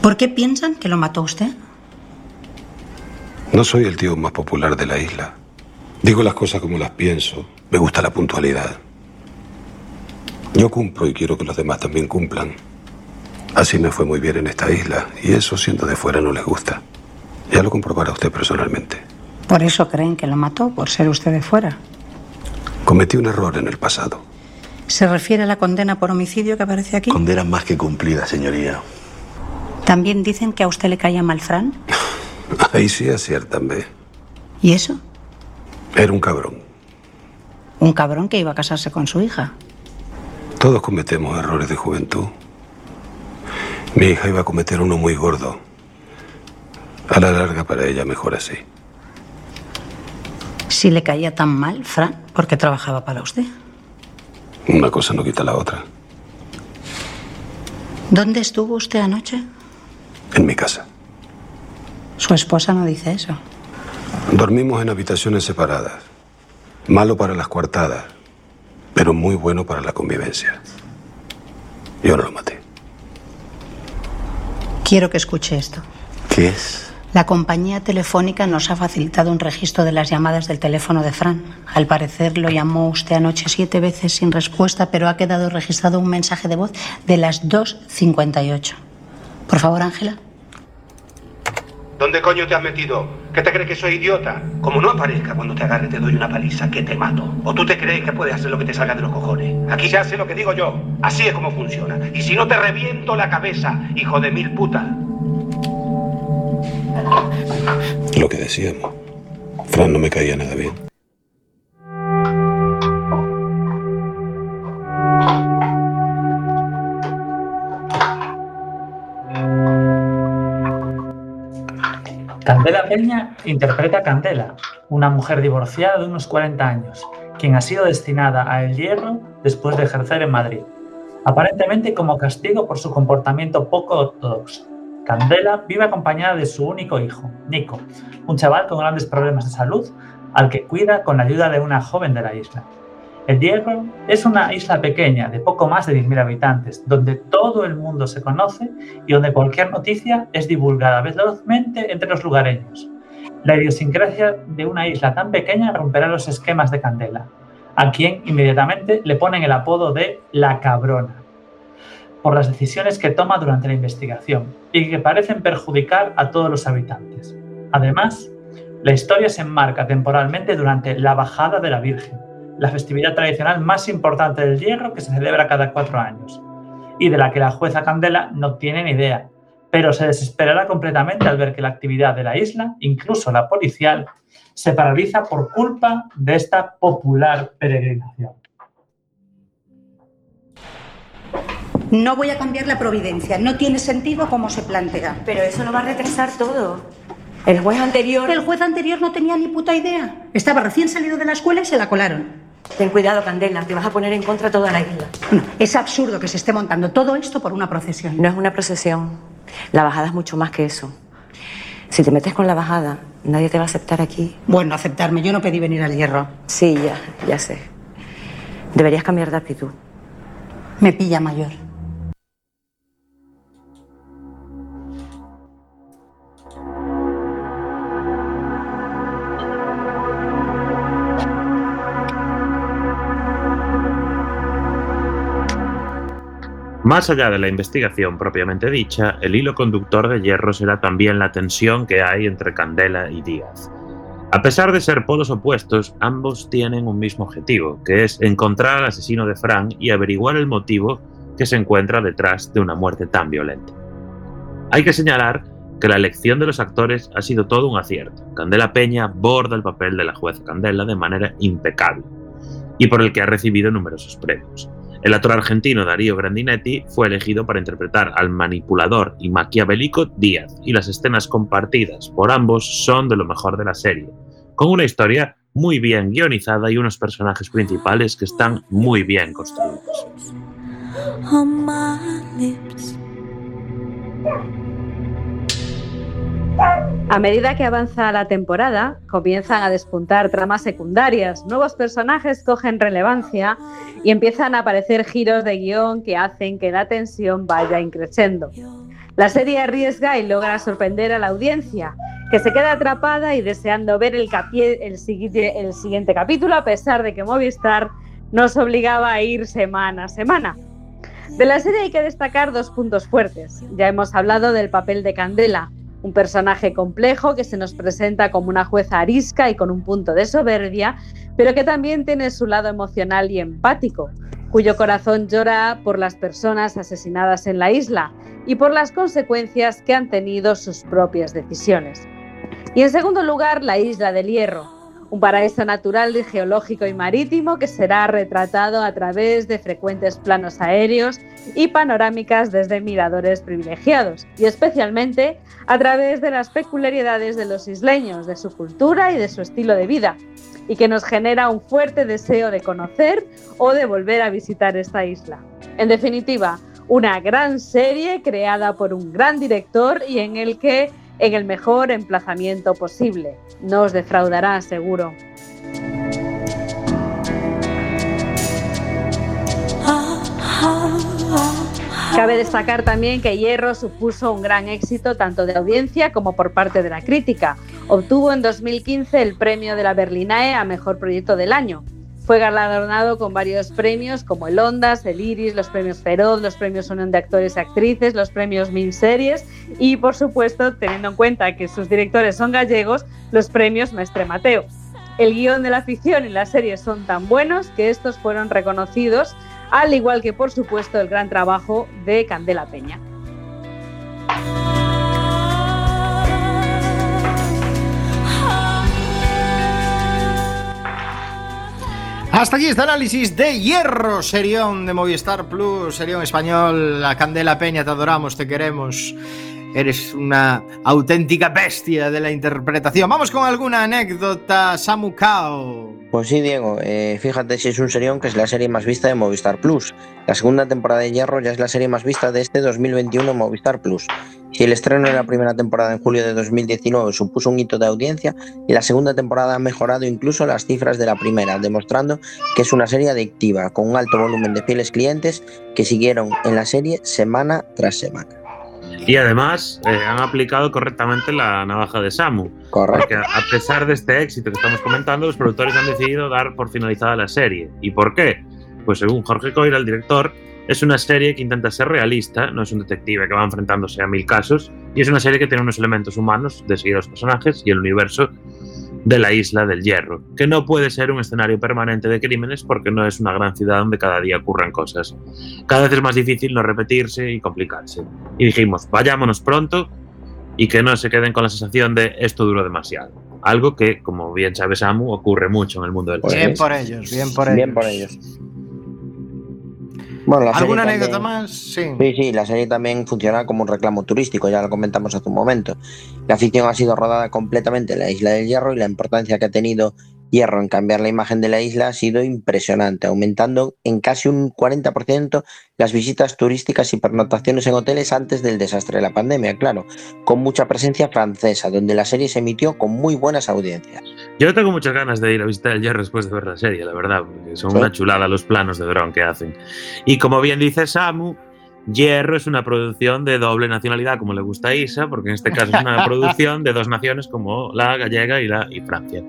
¿Por qué piensan que lo mató usted? No soy el tío más popular de la isla. Digo las cosas como las pienso. Me gusta la puntualidad. Yo cumplo y quiero que los demás también cumplan. Así me fue muy bien en esta isla y eso siendo de fuera no les gusta. Ya lo comprobará usted personalmente. Por eso creen que lo mató, por ser usted de fuera. Cometí un error en el pasado. ¿Se refiere a la condena por homicidio que aparece aquí? Condena más que cumplida, señoría. También dicen que a usted le caía mal Fran. [laughs] Ahí sí aciertanme. ¿Y eso? Era un cabrón. Un cabrón que iba a casarse con su hija. Todos cometemos errores de juventud. Mi hija iba a cometer uno muy gordo. A la larga para ella mejor así. Si le caía tan mal, Fran, ¿por qué trabajaba para usted? Una cosa no quita la otra. ¿Dónde estuvo usted anoche? En mi casa. Su esposa no dice eso. Dormimos en habitaciones separadas. Malo para las coartadas, pero muy bueno para la convivencia. Yo no lo maté. Quiero que escuche esto. ¿Qué es? La compañía telefónica nos ha facilitado un registro de las llamadas del teléfono de Fran. Al parecer lo llamó usted anoche siete veces sin respuesta, pero ha quedado registrado un mensaje de voz de las 2.58. Por favor, Ángela. ¿Dónde coño te has metido? ¿Qué te crees que soy idiota? Como no aparezca cuando te agarre te doy una paliza que te mato. ¿O tú te crees que puedes hacer lo que te salga de los cojones? Aquí se hace lo que digo yo. Así es como funciona. Y si no te reviento la cabeza, hijo de mil putas. Lo que decíamos. Fran no me caía nada bien. Candela Peña interpreta a Candela, una mujer divorciada de unos 40 años, quien ha sido destinada a El Hierro después de ejercer en Madrid, aparentemente como castigo por su comportamiento poco ortodoxo. Candela vive acompañada de su único hijo, Nico, un chaval con grandes problemas de salud al que cuida con la ayuda de una joven de la isla. El Hierro es una isla pequeña de poco más de 10.000 habitantes, donde todo el mundo se conoce y donde cualquier noticia es divulgada velozmente entre los lugareños. La idiosincrasia de una isla tan pequeña romperá los esquemas de Candela, a quien inmediatamente le ponen el apodo de la cabrona, por las decisiones que toma durante la investigación y que parecen perjudicar a todos los habitantes. Además, la historia se enmarca temporalmente durante la Bajada de la Virgen, la festividad tradicional más importante del hierro que se celebra cada cuatro años, y de la que la jueza Candela no tiene ni idea, pero se desesperará completamente al ver que la actividad de la isla, incluso la policial, se paraliza por culpa de esta popular peregrinación. No voy a cambiar la providencia. No tiene sentido como se plantea. Pero eso no va a retrasar todo. El juez anterior... El juez anterior no tenía ni puta idea. Estaba recién salido de la escuela y se la colaron. Ten cuidado, Candela, te vas a poner en contra toda la isla. No, es absurdo que se esté montando todo esto por una procesión. No es una procesión. La bajada es mucho más que eso. Si te metes con la bajada, nadie te va a aceptar aquí. Bueno, aceptarme. Yo no pedí venir al hierro. Sí, ya, ya sé. Deberías cambiar de actitud. Me pilla mayor. Más allá de la investigación propiamente dicha, el hilo conductor de Hierro será también la tensión que hay entre Candela y Díaz. A pesar de ser polos opuestos, ambos tienen un mismo objetivo, que es encontrar al asesino de Frank y averiguar el motivo que se encuentra detrás de una muerte tan violenta. Hay que señalar que la elección de los actores ha sido todo un acierto. Candela Peña borda el papel de la jueza Candela de manera impecable y por el que ha recibido numerosos premios. El actor argentino Darío Grandinetti fue elegido para interpretar al manipulador y maquiavélico Díaz, y las escenas compartidas por ambos son de lo mejor de la serie, con una historia muy bien guionizada y unos personajes principales que están muy bien construidos. A medida que avanza la temporada, comienzan a despuntar tramas secundarias, nuevos personajes cogen relevancia y empiezan a aparecer giros de guion que hacen que la tensión vaya increciendo. La serie arriesga y logra sorprender a la audiencia, que se queda atrapada y deseando ver el siguiente capítulo, a pesar de que Movistar nos obligaba a ir semana a semana. De la serie hay que destacar dos puntos fuertes. Ya hemos hablado del papel de Candela, un personaje complejo que se nos presenta como una jueza arisca y con un punto de soberbia, pero que también tiene su lado emocional y empático, cuyo corazón llora por las personas asesinadas en la isla y por las consecuencias que han tenido sus propias decisiones. Y en segundo lugar, la isla del Hierro, un paraíso natural, geológico y marítimo que será retratado a través de frecuentes planos aéreos y panorámicas desde miradores privilegiados, y especialmente a través de las peculiaridades de los isleños, de su cultura y de su estilo de vida, y que nos genera un fuerte deseo de conocer o de volver a visitar esta isla. En definitiva, una gran serie creada por un gran director y en el que en el mejor emplazamiento posible. No os defraudará, seguro. Cabe destacar también que Hierro supuso un gran éxito tanto de audiencia como por parte de la crítica. Obtuvo en 2015 el premio de la Berlinae a Mejor Proyecto del Año. Fue galardonado con varios premios como el Ondas, el Iris, los premios Feroz, los premios Unión de Actores y Actrices, los premios Minseries y, por supuesto, teniendo en cuenta que sus directores son gallegos, los premios Mestre Mateo. El guion de la ficción y la serie son tan buenos que estos fueron reconocidos, al igual que, por supuesto, el gran trabajo de Candela Peña. Hasta aquí este análisis de Hierro, serión de Movistar Plus, serión español, la Candela Peña, te adoramos, te queremos. Eres una auténtica bestia de la interpretación. Vamos con alguna anécdota, Samu Kao. Pues sí, Diego, eh, fíjate si es un serión que es la serie más vista de Movistar Plus. La segunda temporada de Hierro ya es la serie más vista de este 2021 en Movistar Plus. Si el estreno de la primera temporada en julio de 2019 supuso un hito de audiencia, y la segunda temporada ha mejorado incluso las cifras de la primera, demostrando que es una serie adictiva, con un alto volumen de fieles clientes que siguieron en la serie semana tras semana. Y además eh, han aplicado correctamente la navaja de Samu. Correcto. Porque a pesar de este éxito que estamos comentando, los productores han decidido dar por finalizada la serie. ¿Y por qué? Pues según Jorge Coira, el director, es una serie que intenta ser realista, no es un detective que va enfrentándose a mil casos, y es una serie que tiene unos elementos humanos de seguir a los personajes y el universo de la isla del Hierro, que no puede ser un escenario permanente de crímenes porque no es una gran ciudad donde cada día ocurran cosas. Cada vez es más difícil no repetirse y complicarse. Y dijimos, vayámonos pronto y que no se queden con la sensación de esto duró demasiado. Algo que, como bien sabe Samu, ocurre mucho en el mundo del Bien por ellos, bien por ellos. Bien por ellos. Bueno, la serie ¿Alguna también- anécdota más? Sí. Sí, sí, la serie también funciona como un reclamo turístico, ya lo comentamos hace un momento. La ficción ha sido rodada completamente en la isla del Hierro y la importancia que ha tenido Hierro en cambiar la imagen de la isla ha sido impresionante, aumentando en casi un 40% las visitas turísticas y pernotaciones en hoteles antes del desastre de la pandemia, claro, con mucha presencia francesa, donde la serie se emitió con muy buenas audiencias. Yo tengo muchas ganas de ir a visitar el Hierro después de ver la serie, la verdad, porque son Sí. una chulada los planos de dron que hacen. Y como bien dice Samu, Hierro es una producción de doble nacionalidad, como le gusta a Isa, porque en este caso es una [laughs] producción de dos naciones como la gallega y, la, y Francia.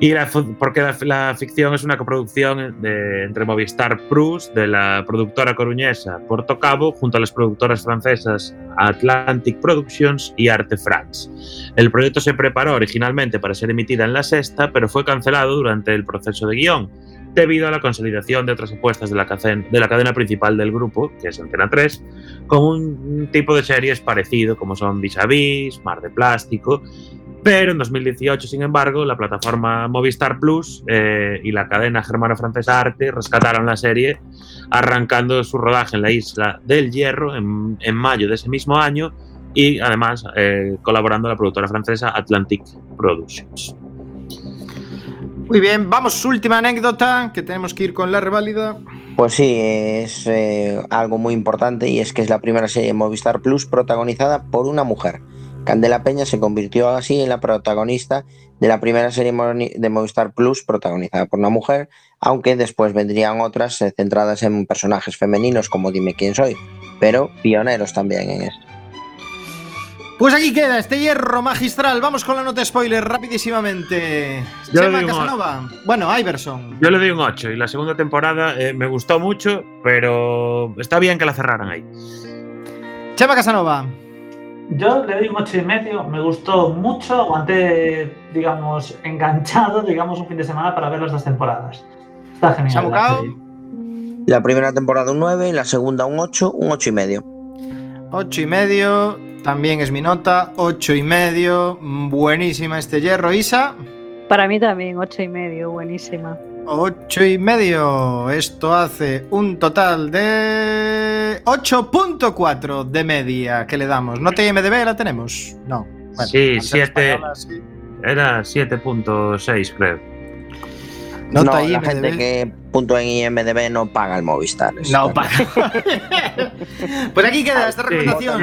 Y la porque la, la ficción es una coproducción de- entre Movistar Plus, de la productora coruñesa Porto Cabo, junto a las productoras francesas Atlantic Productions y Arte France. El proyecto se preparó originalmente para ser emitida en la sexta, pero fue cancelado durante el proceso de guion, debido a la consolidación de otras apuestas de la, cadena, de la cadena principal del grupo, que es Antena 3, con un tipo de series parecido como son Vis a Vis, Mar de Plástico, pero en 2018, sin embargo, la plataforma Movistar Plus eh, y la cadena germano-francesa Arte rescataron la serie, arrancando su rodaje en la isla del Hierro en, en mayo de ese mismo año y además eh, colaborando la productora francesa Atlantic Productions. Muy bien, vamos, última anécdota, que tenemos que ir con la reválida. Pues sí, es eh, algo muy importante y es que es la primera serie de Movistar Plus protagonizada por una mujer. Candela Peña se convirtió así en la protagonista de la primera serie de Movistar Plus protagonizada por una mujer, aunque después vendrían otras eh, centradas en personajes femeninos como Dime quién soy, pero pioneros también en esto. Pues aquí queda este hierro magistral. Vamos con la nota spoiler rapidísimamente. Yo le Chema un- Casanova. Bueno, Iverson. Yo le doy un 8 y la segunda temporada eh, me gustó mucho, pero está bien que la cerraran ahí. Chema Casanova. Yo le doy un ocho y medio, me gustó mucho, aguanté, digamos, enganchado, digamos, un fin de semana para ver las dos temporadas. Está genial. Samu la Cao. serie. La primera temporada un 9, la segunda un 8, un 8 y medio. Ocho y medio. También es mi nota. Ocho y medio. Buenísima este hierro, Isa. Para mí también, ocho y medio, buenísima. 8 y medio. Esto hace un total de 8.4 de media que le damos. ¿Nota IMDB la tenemos? No. Bueno, sí, al ser 7. española, sí. Era 7.6, creo. Nota no, la gente que puntúa en IMDB no paga el Movistar. No paga. pues [laughs] aquí queda esta Sí, recomendación.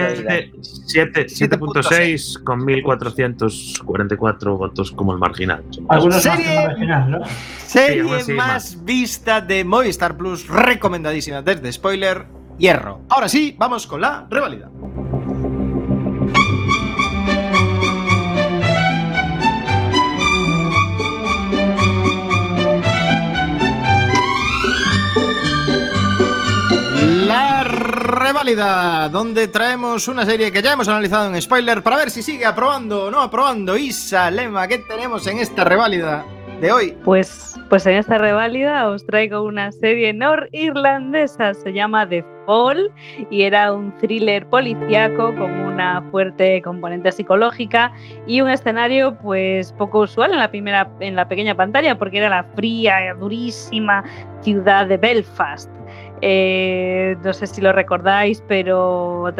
siete- 7.6 con 1444 votos como el marginal. Algunos más Serie- el marginal, ¿no? Serie Sí, sí, más vista de Movistar Plus, recomendadísima desde Spoiler Hierro. Ahora sí, vamos con la revalida. Reválida, donde traemos una serie que ya hemos analizado en spoiler para ver si sigue aprobando o no aprobando. Isa, Lema, ¿qué tenemos en esta reválida de hoy? Pues, pues en esta reválida os traigo una serie norirlandesa, se llama The Fall y era un thriller policíaco con una fuerte componente psicológica y un escenario pues poco usual en la primera en la pequeña pantalla porque era la fría, durísima ciudad de Belfast. Eh, no sé si lo recordáis, pero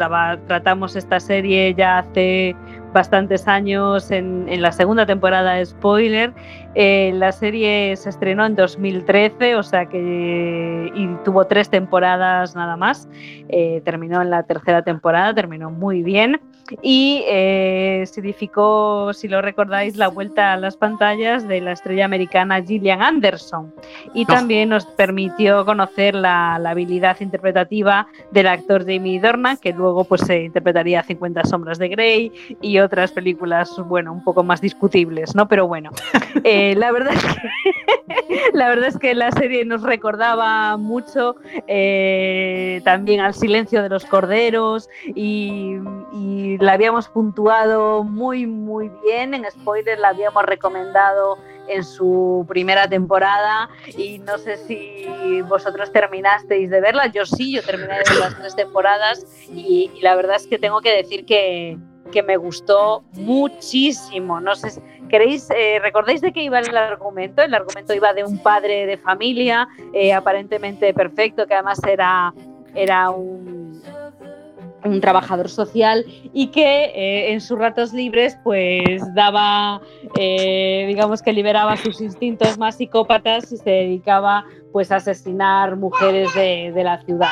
tratamos esta serie ya hace bastantes años en, en la segunda temporada de Spoiler. Eh, la serie se estrenó en 2013, o sea que y tuvo tres temporadas nada más. Eh, terminó en la tercera temporada, terminó muy bien y eh, significó, si lo recordáis, la vuelta a las pantallas de la estrella americana Gillian Anderson y también nos permitió conocer la, la habilidad interpretativa del actor Jamie Dornan, que luego pues se interpretaría 50 sombras de Grey y otras películas, bueno, un poco más discutibles, ¿no? Pero bueno, [laughs] eh, la verdad es que [laughs] la verdad es que la serie nos recordaba mucho eh, también al silencio de los corderos y, y la habíamos puntuado muy muy bien en spoiler la habíamos recomendado en su primera temporada y no sé si vosotros terminasteis de verla yo sí yo terminé de ver las tres temporadas y, la verdad es que tengo que decir que que me gustó muchísimo. No sé, ¿queréis, eh, recordáis de qué iba el argumento? El argumento iba de un padre de familia, eh, aparentemente perfecto, que además era, era un, un trabajador social y que eh, en sus ratos libres pues daba, eh, digamos que liberaba sus instintos más psicópatas y se dedicaba pues a asesinar mujeres de, de la ciudad.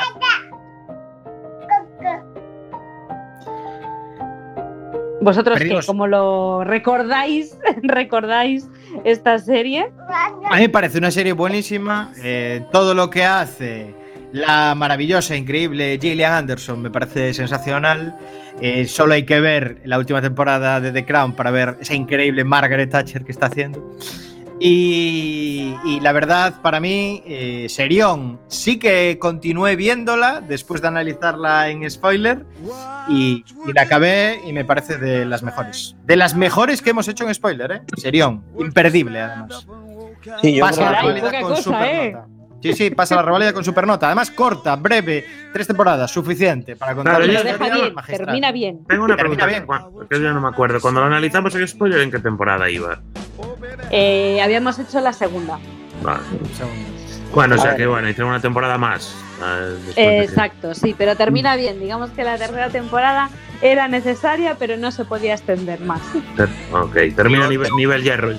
¿Vosotros qué? ¿Cómo lo recordáis? [laughs] ¿Recordáis esta serie? A mí me parece una serie buenísima. eh, todo lo que hace la maravillosa, increíble Gillian Anderson me parece sensacional. Eh, solo hay que ver la última temporada de The Crown para ver esa increíble Margaret Thatcher que está haciendo. Y, y la verdad, para mí, eh, Serión, sí que continué viéndola después de analizarla en spoiler y, y la acabé y me parece de las mejores. De las mejores que hemos hecho en spoiler, ¿eh? Serión, imperdible además. Sí, yo Pasa la cosa, supernota. Sí, sí, pasa la reválida con supernota. Además, corta, breve, tres temporadas, suficiente para contar Claro, deja historia bien, termina bien. Tengo una pregunta, bien. Juan, porque yo no me acuerdo. Cuando lo analizamos en spoiler, ¿en qué temporada iba? Eh, habíamos hecho la segunda. Vale. Bueno, o sea que bueno, hicieron una temporada más. eh, de- exacto, sí, pero termina bien. Digamos que la tercera temporada era necesaria, pero no se podía extender más. Ok, termina nivel, nivel hierro.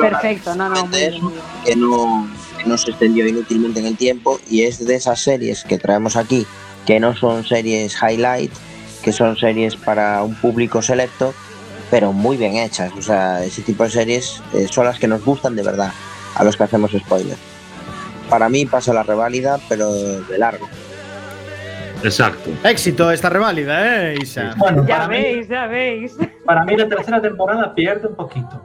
Perfecto, no, no, muy bien. que no, no se extendió inútilmente en el tiempo y es de esas series que traemos aquí que no son series highlight, que son series para un público selecto, pero muy bien hechas. O sea, ese tipo de series eh, son las que nos gustan de verdad, a los que hacemos spoiler. Para mí pasa la reválida, pero de largo. Exacto. Éxito esta reválida, ¿eh, Isa? Bueno, Ya mí, veis, ya veis. para mí la tercera temporada pierde un poquito.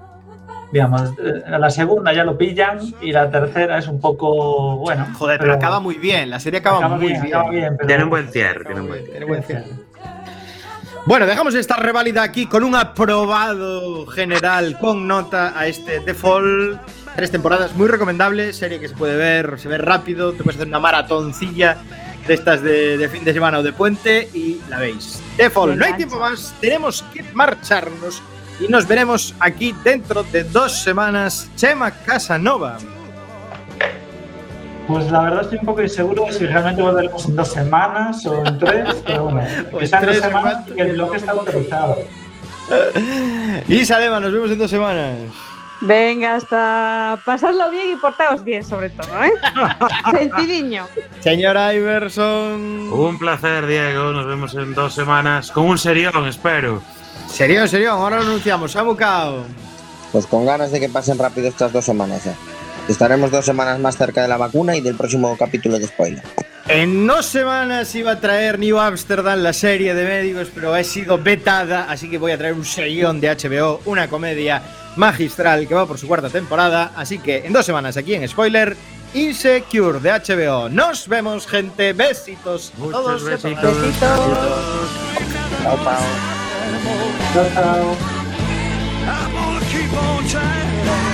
Digamos, eh, la segunda ya lo pillan y la tercera es un poco, bueno. Joder, pero acaba muy bien. La serie acaba, acaba muy bien, bien. acaba bien, pero- Tiene un buen cierre, tiene un buen Tiene buen cierre. Bueno, dejamos esta reválida aquí con un aprobado general con nota a este The Fall. Tres temporadas muy recomendable, serie que se puede ver, se ve rápido, te puedes hacer una maratoncilla de estas de, de fin de semana o de puente y la veis. The Fall, no hay tiempo más, tenemos que marcharnos y nos veremos aquí dentro de dos semanas. Chema Casanova. Pues la verdad estoy un poco inseguro de si realmente volveremos en dos semanas o en tres, pero bueno, [laughs] que dos tres semanas y el bloque está autorizado. [laughs] Isa Lema, nos vemos en dos semanas. Venga, hasta pasadlo bien y portaos bien, sobre todo, ¿eh? [laughs] Sentidiño. Señor Iverson. Un placer, Diego. Nos vemos en dos semanas con un serión, espero. Serión, serión, ahora lo anunciamos. Samucao. Pues con ganas de que pasen rápido estas dos semanas ya. Estaremos dos semanas más cerca de la vacuna y del próximo capítulo de spoiler. En dos semanas iba a traer New Amsterdam, la serie de médicos, pero ha sido vetada, así que voy a traer un serión de HBO, una comedia magistral que va por su cuarta temporada. Así que en dos semanas aquí en Spoiler, Insecure de HBO. Nos vemos, gente. Besitos. Muchos Todos y a besitos. todas. Uh-oh. I'm gonna keep on trying.